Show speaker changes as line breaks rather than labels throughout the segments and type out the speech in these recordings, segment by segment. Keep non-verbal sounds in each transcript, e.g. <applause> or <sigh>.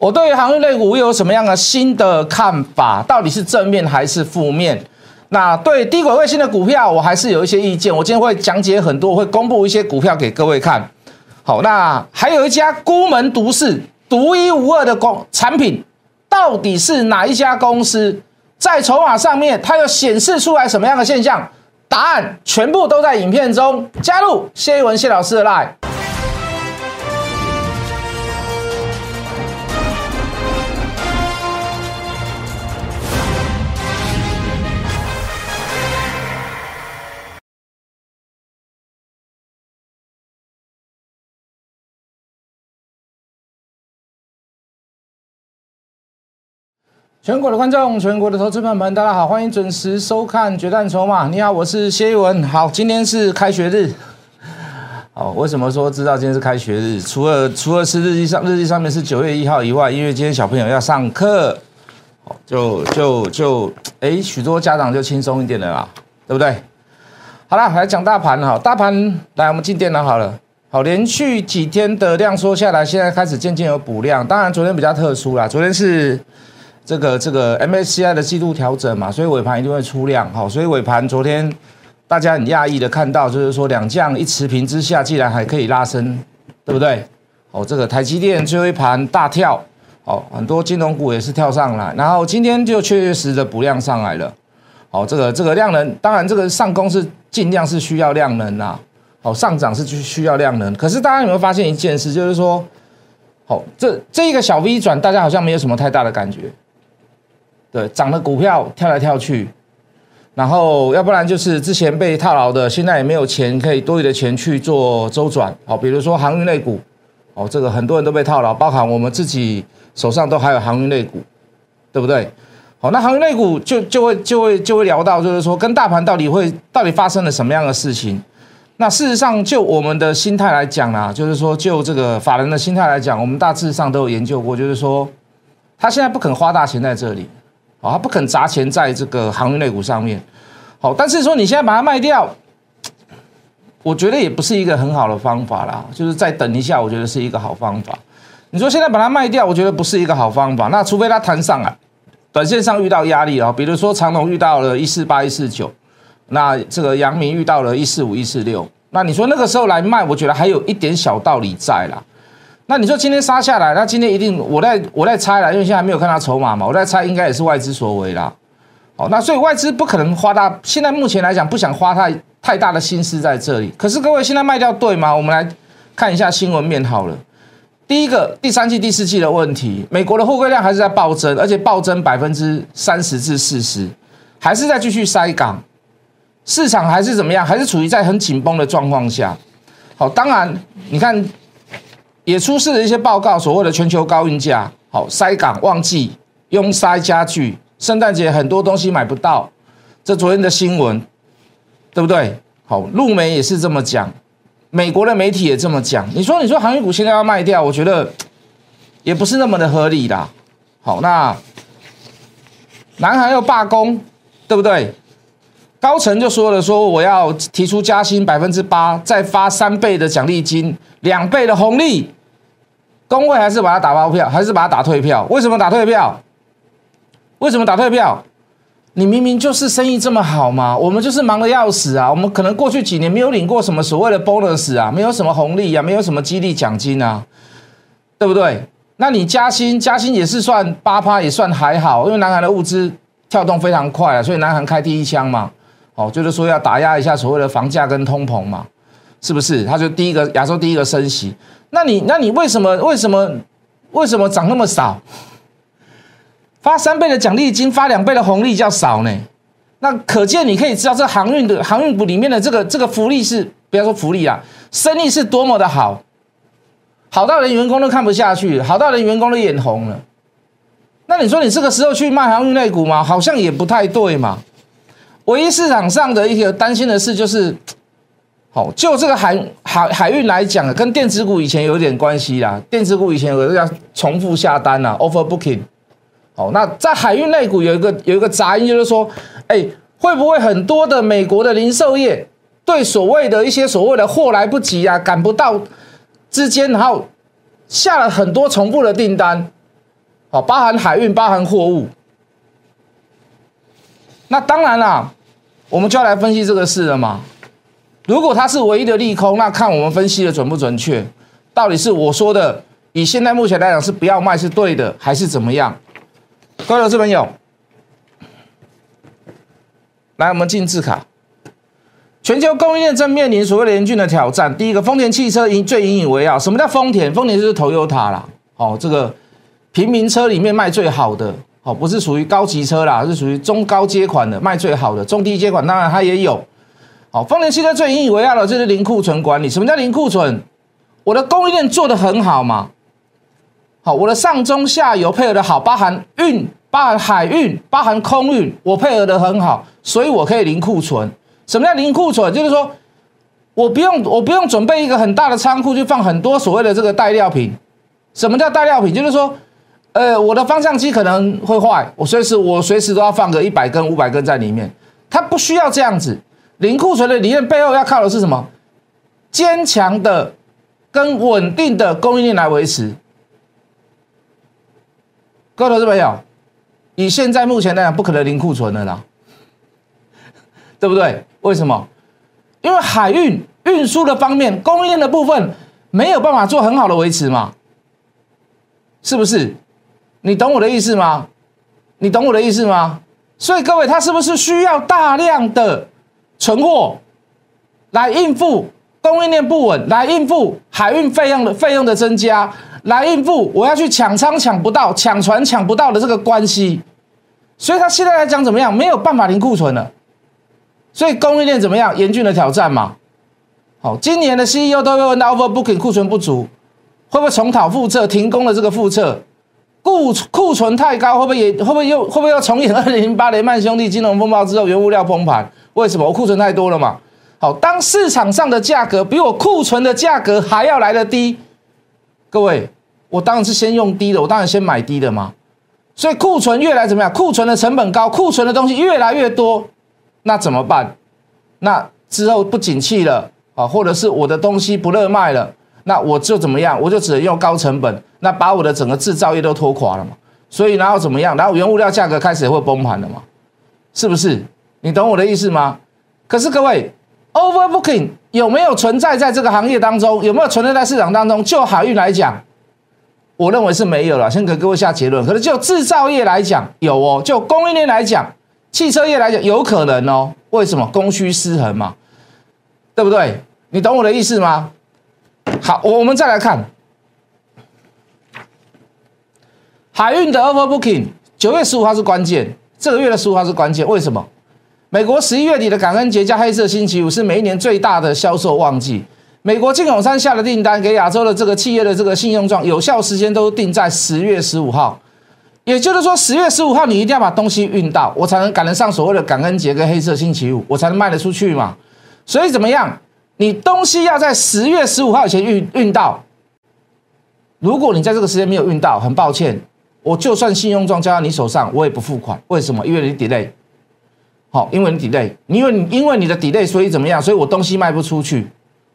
我对航运类股有什么样的新的看法？到底是正面还是负面？那对低轨卫星的股票，我还是有一些意见。我今天会讲解很多，会公布一些股票给各位看。好，那还有一家孤门独市、独一无二的公产品，到底是哪一家公司？在筹码上面，它又显示出来什么样的现象？答案全部都在影片中。加入谢一文谢老师的 line。全国的观众，全国的投资朋友们，大家好，欢迎准时收看《决战筹码》。你好，我是谢一文。好，今天是开学日。好，为什么说知道今天是开学日？除了除了是日历上日历上面是九月一号以外，因为今天小朋友要上课，就就就哎，许多家长就轻松一点了啦，对不对？好了，来讲大盘哈，大盘来，我们进电脑好了。好，连续几天的量缩下来，现在开始渐渐有补量。当然，昨天比较特殊啦，昨天是。这个这个 MSCI 的季度调整嘛，所以尾盘一定会出量，好，所以尾盘昨天大家很讶异的看到，就是说两降一持平之下，竟然还可以拉升，对不对？哦，这个台积电最后一盘大跳，哦，很多金融股也是跳上来，然后今天就确确实的补量上来了，哦，这个这个量能，当然这个上攻是尽量是需要量能呐，哦，上涨是需需要量能，可是大家有没有发现一件事，就是说，哦，这这一个小 V 转，大家好像没有什么太大的感觉。对，涨的股票跳来跳去，然后要不然就是之前被套牢的，现在也没有钱可以多余的钱去做周转。好，比如说航运类股，哦，这个很多人都被套牢，包含我们自己手上都还有航运类股，对不对？好，那航运类股就就会就会就会聊到，就是说跟大盘到底会到底发生了什么样的事情？那事实上，就我们的心态来讲啊，就是说就这个法人的心态来讲，我们大致上都有研究过，就是说他现在不肯花大钱在这里。哦，他不肯砸钱在这个航运类股上面，好，但是说你现在把它卖掉，我觉得也不是一个很好的方法啦。就是再等一下，我觉得是一个好方法。你说现在把它卖掉，我觉得不是一个好方法。那除非它弹上来，短线上遇到压力哦，比如说长隆遇到了一四八一四九，那这个阳明遇到了一四五一四六，那你说那个时候来卖，我觉得还有一点小道理在啦。那你说今天杀下来，那今天一定我在我在猜了，因为现在没有看到筹码嘛，我在猜应该也是外资所为啦。好，那所以外资不可能花大，现在目前来讲不想花太太大的心思在这里。可是各位现在卖掉对吗？我们来看一下新闻面好了。第一个，第三季、第四季的问题，美国的货柜量还是在暴增，而且暴增百分之三十至四十，还是在继续塞港，市场还是怎么样？还是处于在很紧绷的状况下。好，当然你看。也出示了一些报告，所谓的全球高运价，好塞港旺季，拥塞加剧，圣诞节很多东西买不到，这昨天的新闻，对不对？好，陆媒也是这么讲，美国的媒体也这么讲。你说，你说航运股现在要卖掉，我觉得也不是那么的合理啦。好，那南韩要罢工，对不对？高层就说了，说我要提出加薪百分之八，再发三倍的奖励金，两倍的红利。工会还是把它打包票，还是把它打退票？为什么打退票？为什么打退票？你明明就是生意这么好嘛，我们就是忙得要死啊！我们可能过去几年没有领过什么所谓的 bonus 啊，没有什么红利啊，没有什么激励奖金啊，对不对？那你加薪，加薪也是算八趴，也算还好，因为南韩的物资跳动非常快啊，所以南韩开第一枪嘛。哦，就是说要打压一下所谓的房价跟通膨嘛，是不是？他就第一个亚洲第一个升息，那你那你为什么为什么为什么涨那么少？发三倍的奖励金，发两倍的红利叫少呢？那可见你可以知道这航运的航运股里面的这个这个福利是不要说福利啊，生意是多么的好，好到连员工都看不下去，好到连员工都眼红了。那你说你这个时候去卖航运类股吗？好像也不太对嘛。唯一市场上的一个担心的事就是，好，就这个海海海运来讲，跟电子股以前有点关系啦。电子股以前有个叫重复下单呐，overbooking。好，那在海运类股有一个有一个杂音，就是说，哎，会不会很多的美国的零售业对所谓的一些所谓的货来不及啊，赶不到之间，然后下了很多重复的订单，好，包含海运，包含货物。那当然啦，我们就要来分析这个事了嘛。如果它是唯一的利空，那看我们分析的准不准确，到底是我说的，以现在目前来讲是不要卖是对的，还是怎么样？各位投资朋友，来，我们进字卡。全球供应链正面临所谓严峻的挑战。第一个，丰田汽车引最引以为傲。什么叫丰田？丰田就是 Toyota 啦。哦，这个平民车里面卖最好的，哦，不是属于高级车啦，是属于中高阶款的，卖最好的。中低阶款当然它也有。好，丰田汽车最引以为傲的就是零库存管理。什么叫零库存？我的供应链做得很好嘛。好，我的上中下游配合的好，包含运、包含海运、包含空运，我配合的很好，所以我可以零库存。什么叫零库存？就是说，我不用我不用准备一个很大的仓库去放很多所谓的这个带料品。什么叫带料品？就是说，呃，我的方向机可能会坏，我随时我随时都要放个一百根、五百根在里面。它不需要这样子。零库存的理念背后要靠的是什么？坚强的跟稳定的供应链来维持。各位投资朋友，以现在目前来讲，不可能零库存的啦。<laughs> 对不对？为什么？因为海运运输的方面，供应链的部分没有办法做很好的维持嘛，是不是？你懂我的意思吗？你懂我的意思吗？所以各位，他是不是需要大量的存货来应付供应链不稳，来应付海运费用的费用的增加，来应付我要去抢仓抢不到、抢船抢不到的这个关系？所以他现在来讲怎么样？没有办法零库存了。所以供应链怎么样？严峻的挑战嘛。好，今年的 CEO 都会问到 overbooking 库存不足，会不会重蹈覆辙，停工的这个覆辙？库库存太高，会不会也会不会又会不会又重演二零零八雷曼兄弟金融风暴之后原物料崩盘？为什么？我库存太多了嘛。好，当市场上的价格比我库存的价格还要来的低，各位，我当然是先用低的，我当然先买低的嘛。所以库存越来怎么样？库存的成本高，库存的东西越来越多。那怎么办？那之后不景气了啊，或者是我的东西不热卖了，那我就怎么样？我就只能用高成本，那把我的整个制造业都拖垮了嘛。所以然后怎么样？然后原物料价格开始会崩盘了嘛？是不是？你懂我的意思吗？可是各位，overbooking 有没有存在在这个行业当中？有没有存在在市场当中？就海运来讲，我认为是没有了。先给各位下结论。可是就制造业来讲，有哦。就供应链来讲。汽车业来讲有可能哦，为什么供需失衡嘛？对不对？你懂我的意思吗？好，我们再来看海运的 overbooking，九月十五号是关键，这个月的十五号是关键。为什么？美国十一月底的感恩节加黑色星期五是每一年最大的销售旺季。美国金永山下的订单给亚洲的这个企业的这个信用状有效时间都定在十月十五号。也就是说，十月十五号你一定要把东西运到，我才能赶得上所谓的感恩节跟黑色星期五，我才能卖得出去嘛。所以怎么样？你东西要在十月十五号以前运运到。如果你在这个时间没有运到，很抱歉，我就算信用状交到你手上，我也不付款。为什么？因为你 delay。好，因为你 delay，因为你因为你的 delay，所以怎么样？所以我东西卖不出去，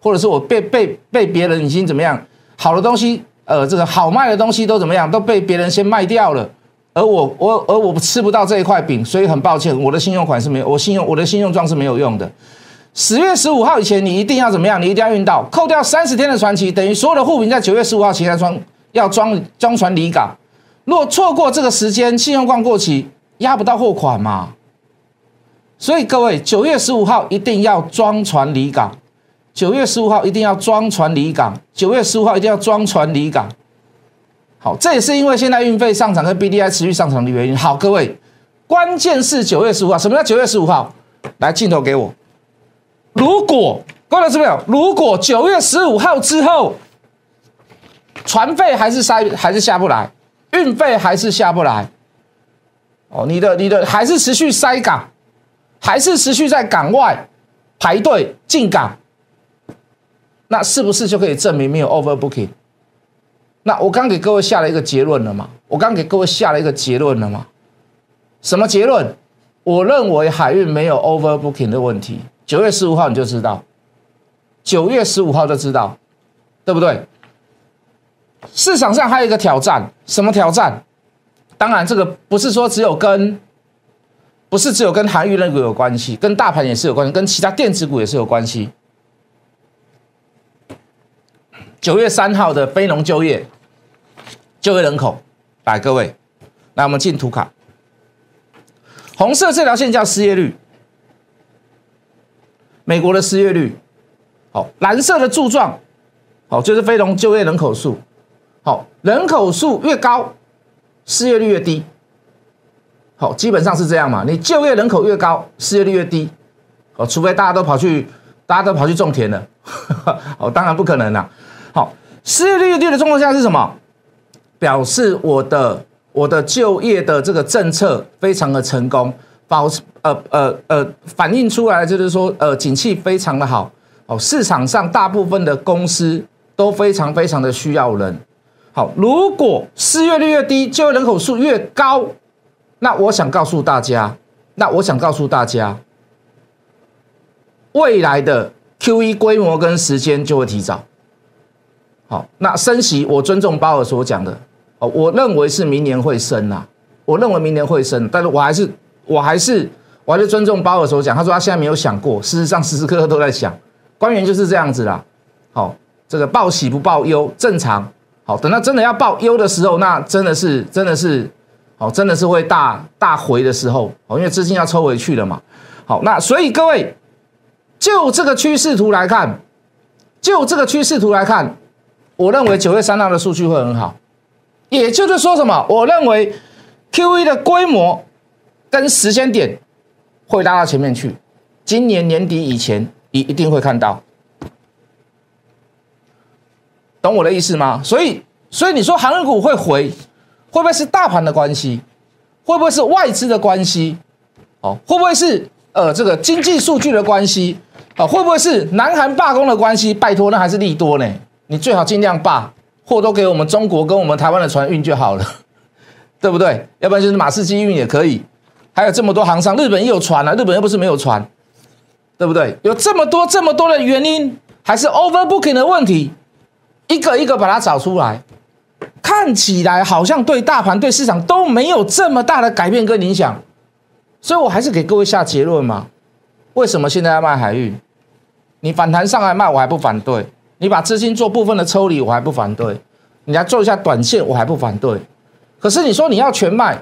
或者是我被被被别人已经怎么样？好的东西。呃，这个好卖的东西都怎么样？都被别人先卖掉了，而我我而我吃不到这一块饼，所以很抱歉，我的信用款是没有，我信用我的信用状是没有用的。十月十五号以前，你一定要怎么样？你一定要运到，扣掉三十天的船期，等于所有的货品在九月十五号前要装要装装船离港。如果错过这个时间，信用状过期，压不到货款嘛。所以各位，九月十五号一定要装船离港。九月十五号一定要装船离港，九月十五号一定要装船离港。好，这也是因为现在运费上涨跟 B D I 持续上涨的原因。好，各位，关键是九月十五号。什么叫九月十五号？来，镜头给我。如果各位是不是？如果九月十五号之后，船费还是塞，还是下不来，运费还是下不来，哦，你的你的还是持续塞港，还是持续在港外排队进港。那是不是就可以证明没有 overbooking？那我刚给各位下了一个结论了嘛？我刚给各位下了一个结论了嘛？什么结论？我认为海运没有 overbooking 的问题。九月十五号你就知道，九月十五号就知道，对不对？市场上还有一个挑战，什么挑战？当然这个不是说只有跟，不是只有跟韩愈那个有关系，跟大盘也是有关系，跟其他电子股也是有关系。九月三号的非农就业，就业人口，来各位，来我们进图卡，红色这条线叫失业率，美国的失业率，好，蓝色的柱状，好，就是非农就业人口数，好，人口数越高，失业率越低，好，基本上是这样嘛，你就业人口越高，失业率越低，哦，除非大家都跑去，大家都跑去种田了，<laughs> 哦，当然不可能啦。好，失业率越低的状况下是什么？表示我的我的就业的这个政策非常的成功，保呃呃呃反映出来就是说呃景气非常的好哦，市场上大部分的公司都非常非常的需要人。好，如果失业率越低，就业人口数越高，那我想告诉大家，那我想告诉大家，未来的 Q E 规模跟时间就会提早。好，那升息，我尊重鲍尔所讲的，哦，我认为是明年会升呐，我认为明年会升，但是我还是，我还是，我还是尊重鲍尔所讲，他说他现在没有想过，事实上时时刻刻都在想，官员就是这样子啦，好，这个报喜不报忧，正常，好，等到真的要报忧的时候，那真的是，真的是，好，真的是会大大回的时候，哦，因为资金要抽回去了嘛，好，那所以各位，就这个趋势图来看，就这个趋势图来看。我认为九月三号的数据会很好，也就是说什么？我认为 Q E 的规模跟时间点会拉到前面去，今年年底以前一一定会看到，懂我的意思吗？所以，所以你说航运股会回，会不会是大盘的关系？会不会是外资的关系？哦，会不会是呃这个经济数据的关系？啊，会不会是南韩罢工的关系？拜托，那还是利多呢？你最好尽量把货都给我们中国跟我们台湾的船运就好了，<laughs> 对不对？要不然就是马士基运也可以。还有这么多航商，日本也有船啊，日本又不是没有船，对不对？有这么多这么多的原因，还是 overbooking 的问题，一个一个把它找出来，看起来好像对大盘对市场都没有这么大的改变跟影响，所以我还是给各位下结论嘛。为什么现在要卖海运？你反弹上来卖，我还不反对。你把资金做部分的抽离，我还不反对；你来做一下短线，我还不反对。可是你说你要全卖，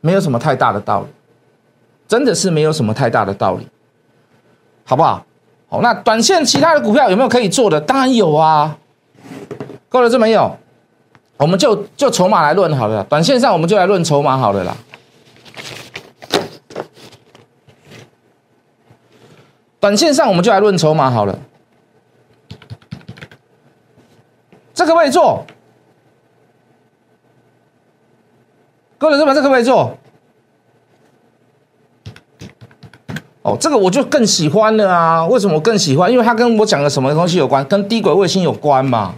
没有什么太大的道理，真的是没有什么太大的道理，好不好？好，那短线其他的股票有没有可以做的？当然有啊。够了，这没有，我们就就筹码来论好了。短线上我们就来论筹码好了啦。短线上我们就来论筹码好了。这可不可以做？各位这边这可不可以做？哦，这个我就更喜欢了啊！为什么我更喜欢？因为它跟我讲的什么东西有关？跟低轨卫星有关嘛？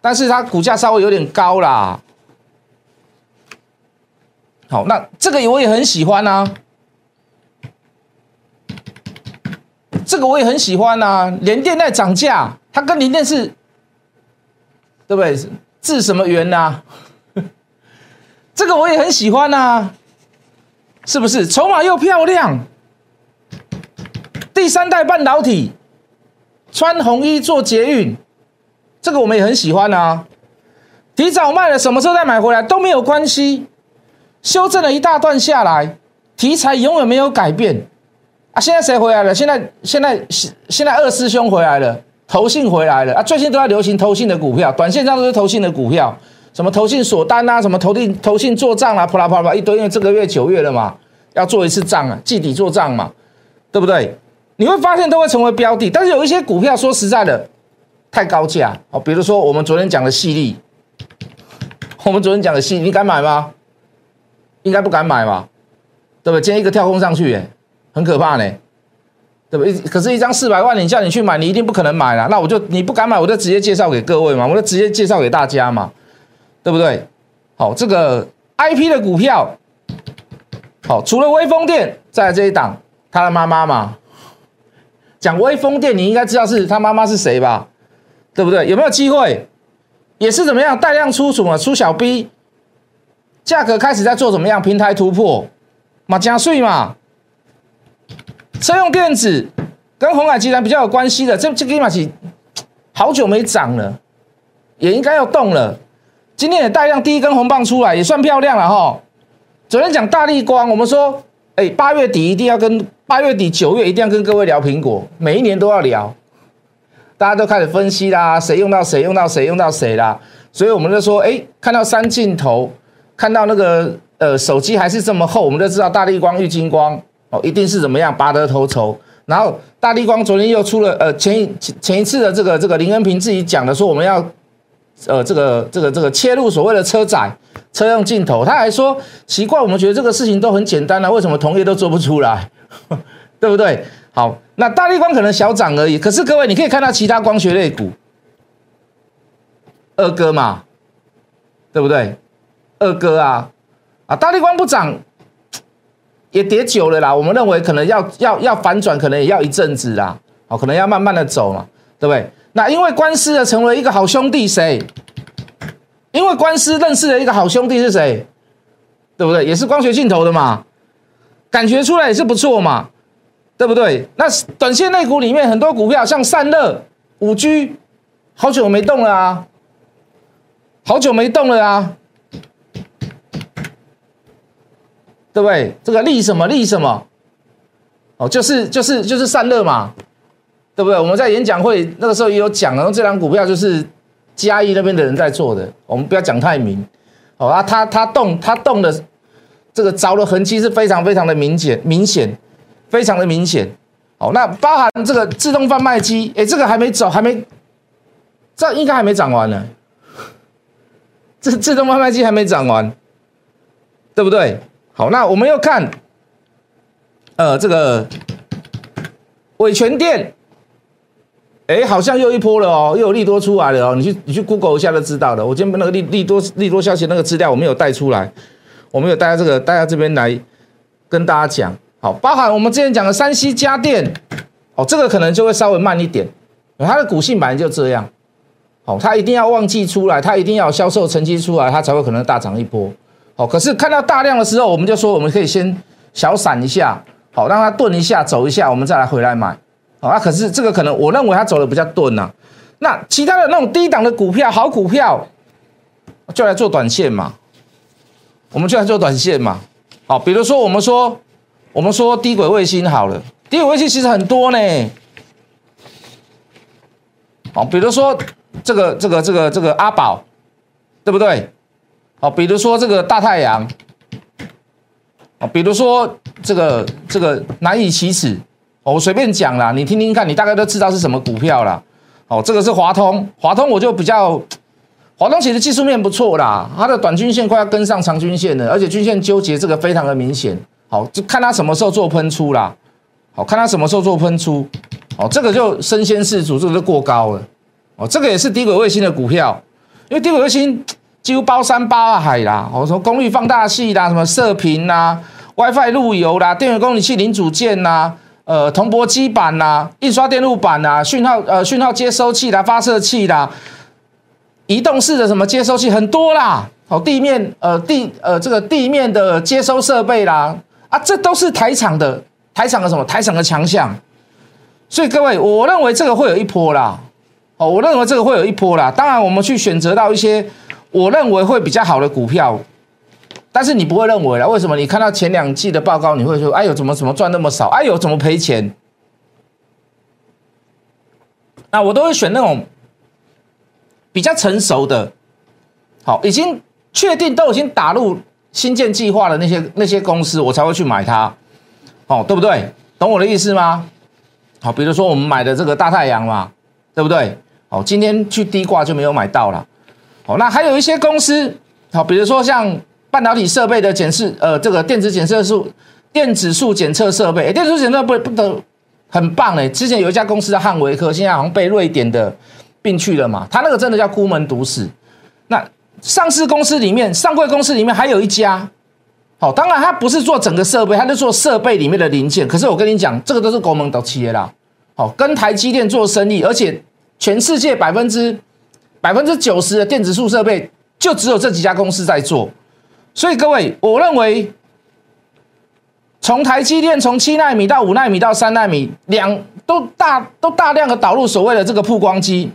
但是它股价稍微有点高啦。好，那这个我也很喜欢啊。这个我也很喜欢啊。联电在涨价，它跟联电是。对不对？治什么缘呐？<laughs> 这个我也很喜欢呐，是不是？筹码又漂亮，第三代半导体，穿红衣做捷运，这个我们也很喜欢呐。提早卖了，什么时候再买回来都没有关系。修正了一大段下来，题材永远没有改变啊！现在谁回来了？现在现在现在二师兄回来了。投信回来了啊！最近都在流行投信的股票，短线上都是投信的股票，什么投信锁单啊，什么投信投信做账啊，啪啦啪啦一堆。因为这个月九月了嘛，要做一次账啊，季底做账嘛，对不对？你会发现都会成为标的，但是有一些股票说实在的太高价哦，比如说我们昨天讲的细粒，我们昨天讲的细，你敢买吗？应该不敢买吧？对不对？今天一个跳空上去，哎，很可怕呢。对不对？可是，一张四百万，你叫你去买，你一定不可能买了。那我就你不敢买，我就直接介绍给各位嘛，我就直接介绍给大家嘛，对不对？好，这个 I P 的股票，好，除了微风电，在这一档，他的妈妈嘛，讲微风电，你应该知道是他妈妈是谁吧？对不对？有没有机会？也是怎么样，带量出什么出小 B，价格开始在做怎么样平台突破，马加税嘛，车用电子跟红海集团比较有关系的，这这个马起好久没涨了，也应该要动了。今天也带量第一根红棒出来，也算漂亮了哈。昨天讲大力光，我们说，哎，八月底一定要跟八月底九月一定要跟各位聊苹果，每一年都要聊。大家都开始分析啦，谁用到谁，用到谁，用到谁啦。所以我们就说，哎，看到三镜头，看到那个呃手机还是这么厚，我们就知道大力光、玉金光哦，一定是怎么样拔得头筹。然后大力光昨天又出了呃前一前一次的这个这个林恩平自己讲的说我们要。呃，这个这个这个切入所谓的车载车用镜头，他还说奇怪，我们觉得这个事情都很简单啊，为什么同业都做不出来，<laughs> 对不对？好，那大力光可能小涨而已，可是各位你可以看到其他光学类股，二哥嘛，对不对？二哥啊啊，大力光不涨也跌久了啦，我们认为可能要要要反转，可能也要一阵子啦，好，可能要慢慢的走嘛，对不对？那因为官司的成为一个好兄弟，谁？因为官司认识了一个好兄弟是谁？对不对？也是光学镜头的嘛，感觉出来也是不错嘛，对不对？那短线内股里面很多股票，像散热、五 G，好久没动了啊，好久没动了啊，对不对？这个利什么利什么？哦，就是就是就是散热嘛。对不对？我们在演讲会那个时候也有讲，然后这张股票就是嘉义那边的人在做的，我们不要讲太明。好啊，他他动他动的这个着的痕迹是非常非常的明显，明显，非常的明显。好，那包含这个自动贩卖机，哎，这个还没走，还没，这应该还没涨完呢。这自动贩卖机还没涨完，对不对？好，那我们又看，呃，这个伟全店。哎，好像又一波了哦，又有利多出来了哦。你去你去 Google 一下就知道了。我今天那个利利多利多消息那个资料我没有带出来，我没有带到这个带到这边来跟大家讲。好，包含我们之前讲的山西家电，哦，这个可能就会稍微慢一点，它的股性本来就这样。好，它一定要旺季出来，它一定要销售成绩出来，它才会可能大涨一波。好，可是看到大量的时候，我们就说我们可以先小散一下，好，让它顿一下走一下，我们再来回来买。啊，可是这个可能我认为它走的比较钝呐。那其他的那种低档的股票，好股票，就来做短线嘛。我们就来做短线嘛。好，比如说我们说，我们说低轨卫星好了，低轨卫星其实很多呢。哦，比如说这个这个这个这个阿宝，对不对？哦，比如说这个大太阳，哦，比如说这个这个难以启齿。我随便讲啦，你听听看，你大概都知道是什么股票啦。哦，这个是华通，华通我就比较，华通其实技术面不错啦，它的短均线快要跟上长均线了，而且均线纠结这个非常的明显。好，就看它什么时候做喷出啦。好，看它什么时候做喷出。哦，这个就身先士卒，这个就过高了。哦，这个也是低轨卫星的股票，因为低轨卫星 <tsk> 几乎包山包海啦。我说功率放大器啦，什么射频啦，WiFi 路由啦，电源供应器零组件啦。呃，铜箔基板呐，印刷电路板呐，讯号呃讯号接收器啦，发射器啦，移动式的什么接收器很多啦，好地面呃地呃这个地面的接收设备啦，啊，这都是台厂的台厂的什么台厂的强项，所以各位，我认为这个会有一波啦，哦，我认为这个会有一波啦，当然我们去选择到一些我认为会比较好的股票。但是你不会认为啦？为什么？你看到前两季的报告，你会说：“哎呦，怎么怎么赚那么少？哎呦，怎么赔钱？”那我都会选那种比较成熟的，好，已经确定都已经打入新建计划的那些那些公司，我才会去买它，哦，对不对？懂我的意思吗？好，比如说我们买的这个大太阳嘛，对不对？哦，今天去低挂就没有买到了。好，那还有一些公司，好，比如说像。半导体设备的检视，呃，这个电子检测数、电子数检测设备，电子数检测不不得很棒诶。之前有一家公司叫汉维科，现在好像被瑞典的并去了嘛。他那个真的叫孤门独死。那上市公司里面，上柜公司里面还有一家，好，当然他不是做整个设备，他是做设备里面的零件。可是我跟你讲，这个都是国门的企业啦，好，跟台积电做生意，而且全世界百分之百分之九十的电子数设备就只有这几家公司在做。所以各位，我认为从台积电从七纳米到五纳米到三纳米，两都大都大量的导入所谓的这个曝光机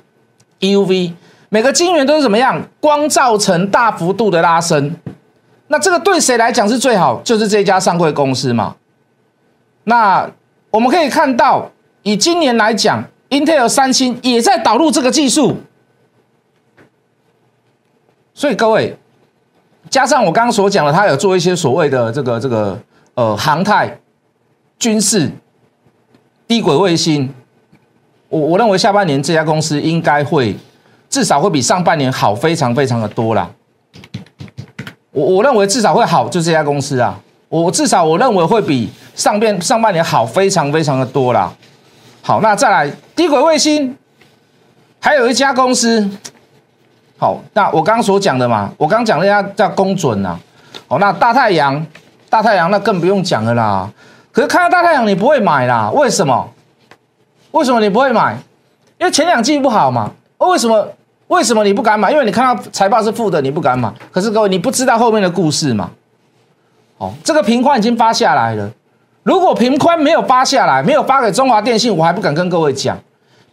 EUV，每个晶圆都是怎么样？光照成大幅度的拉升。那这个对谁来讲是最好？就是这家上柜公司嘛。那我们可以看到，以今年来讲，Intel、三星也在导入这个技术。所以各位，加上我刚刚所讲的，它有做一些所谓的这个这个呃航太、军事、低轨卫星。我我认为下半年这家公司应该会至少会比上半年好非常非常的多啦。我我认为至少会好，就这家公司啊，我至少我认为会比上边上半年好非常非常的多啦。好，那再来低轨卫星，还有一家公司，好，那我刚刚所讲的嘛，我刚刚讲那家叫公准呐，哦，那大太阳，大太阳那更不用讲了啦。可是看到大太阳你不会买啦，为什么？为什么你不会买？因为前两季不好嘛。为什么？为什么你不敢买？因为你看到财报是负的，你不敢买。可是各位，你不知道后面的故事嘛？哦，这个平宽已经发下来了。如果平宽没有发下来，没有发给中华电信，我还不敢跟各位讲。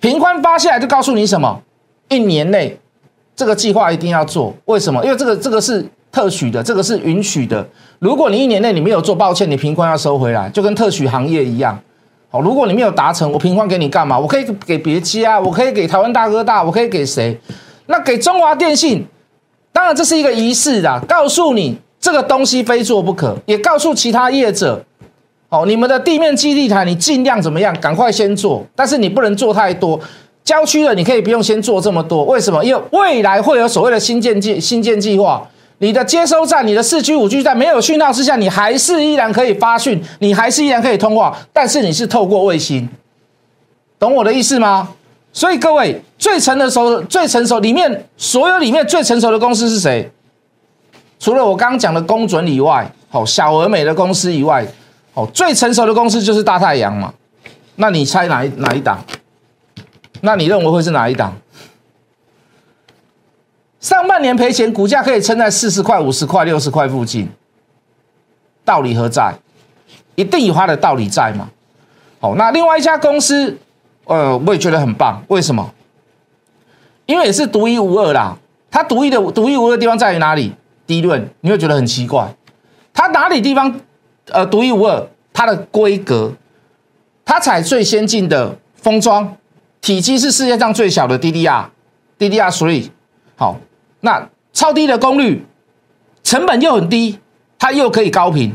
平宽发下来就告诉你什么？一年内这个计划一定要做。为什么？因为这个这个是特许的，这个是允许的。如果你一年内你没有做，抱歉，你平宽要收回来，就跟特许行业一样。好，如果你没有达成，我平宽给你干嘛？我可以给别家，我可以给台湾大哥大，我可以给谁？那给中华电信，当然这是一个仪式啦，告诉你这个东西非做不可，也告诉其他业者，哦，你们的地面基地台你尽量怎么样，赶快先做，但是你不能做太多。郊区的你可以不用先做这么多，为什么？因为未来会有所谓的新建计新建计划，你的接收站、你的四 G 五 G 站没有讯号之下，你还是依然可以发讯，你还是依然可以通话，但是你是透过卫星，懂我的意思吗？所以各位，最成熟、最成熟里面，所有里面最成熟的公司是谁？除了我刚刚讲的公准以外，好小而美的公司以外，好最成熟的公司就是大太阳嘛。那你猜哪一哪一档？那你认为会是哪一档？上半年赔钱，股价可以撑在四十块、五十块、六十块附近，道理何在？一定有它的道理在嘛？好，那另外一家公司。呃，我也觉得很棒。为什么？因为也是独一无二啦。它独一的独一无二的地方在于哪里？第一论你会觉得很奇怪，它哪里地方呃独一无二？它的规格，它采最先进的封装，体积是世界上最小的 DDR，DDR three。好，那超低的功率，成本又很低，它又可以高频，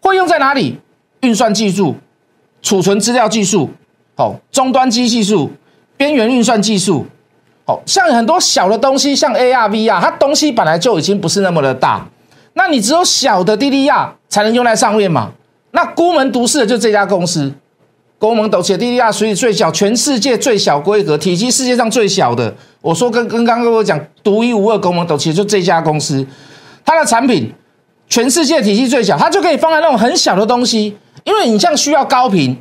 会用在哪里？运算技术、储存资料技术。好，终端机技术、边缘运算技术，好像很多小的东西，像 AR、VR，它东西本来就已经不是那么的大，那你只有小的 DDR 才能用在上面嘛？那孤门独市的就这家公司，孤门独起 DDR 所以最小，全世界最小规格，体积世界上最小的。我说跟跟刚刚跟我讲独一无二，孤门独起就这家公司，它的产品全世界体积最小，它就可以放在那种很小的东西，因为你像需要高频。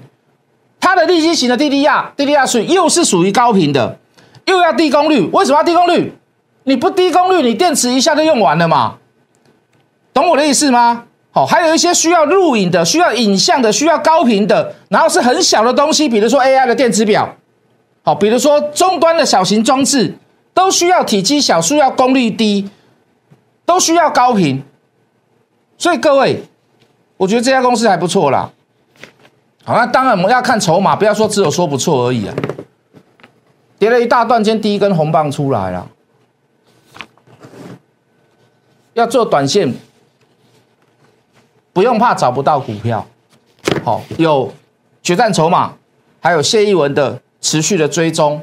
它的立基型的 DDR，DDR 是又是属于高频的，又要低功率。为什么要低功率？你不低功率，你电池一下就用完了嘛？懂我的意思吗？好，还有一些需要录影的、需要影像的、需要高频的，然后是很小的东西，比如说 AI 的电子表，好，比如说终端的小型装置，都需要体积小，需要功率低，都需要高频。所以各位，我觉得这家公司还不错啦。好，那当然我们要看筹码，不要说只有说不错而已啊。跌了一大段，间第一根红棒出来了，要做短线，不用怕找不到股票。好，有决战筹码，还有谢逸文的持续的追踪。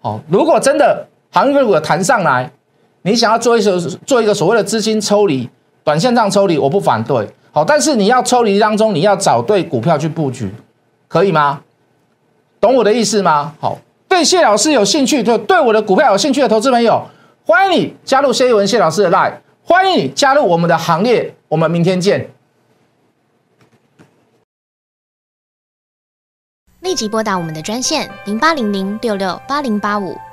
好，如果真的航运股弹上来，你想要做一个做一个所谓的资金抽离，短线上抽离，我不反对。好，但是你要抽离当中，你要找对股票去布局，可以吗？懂我的意思吗？好，对谢老师有兴趣，对对我的股票有兴趣的投资朋友，欢迎你加入谢一文谢老师的 line，欢迎你加入我们的行列，我们明天见。
立即拨打我们的专线零八零零六六八零八五。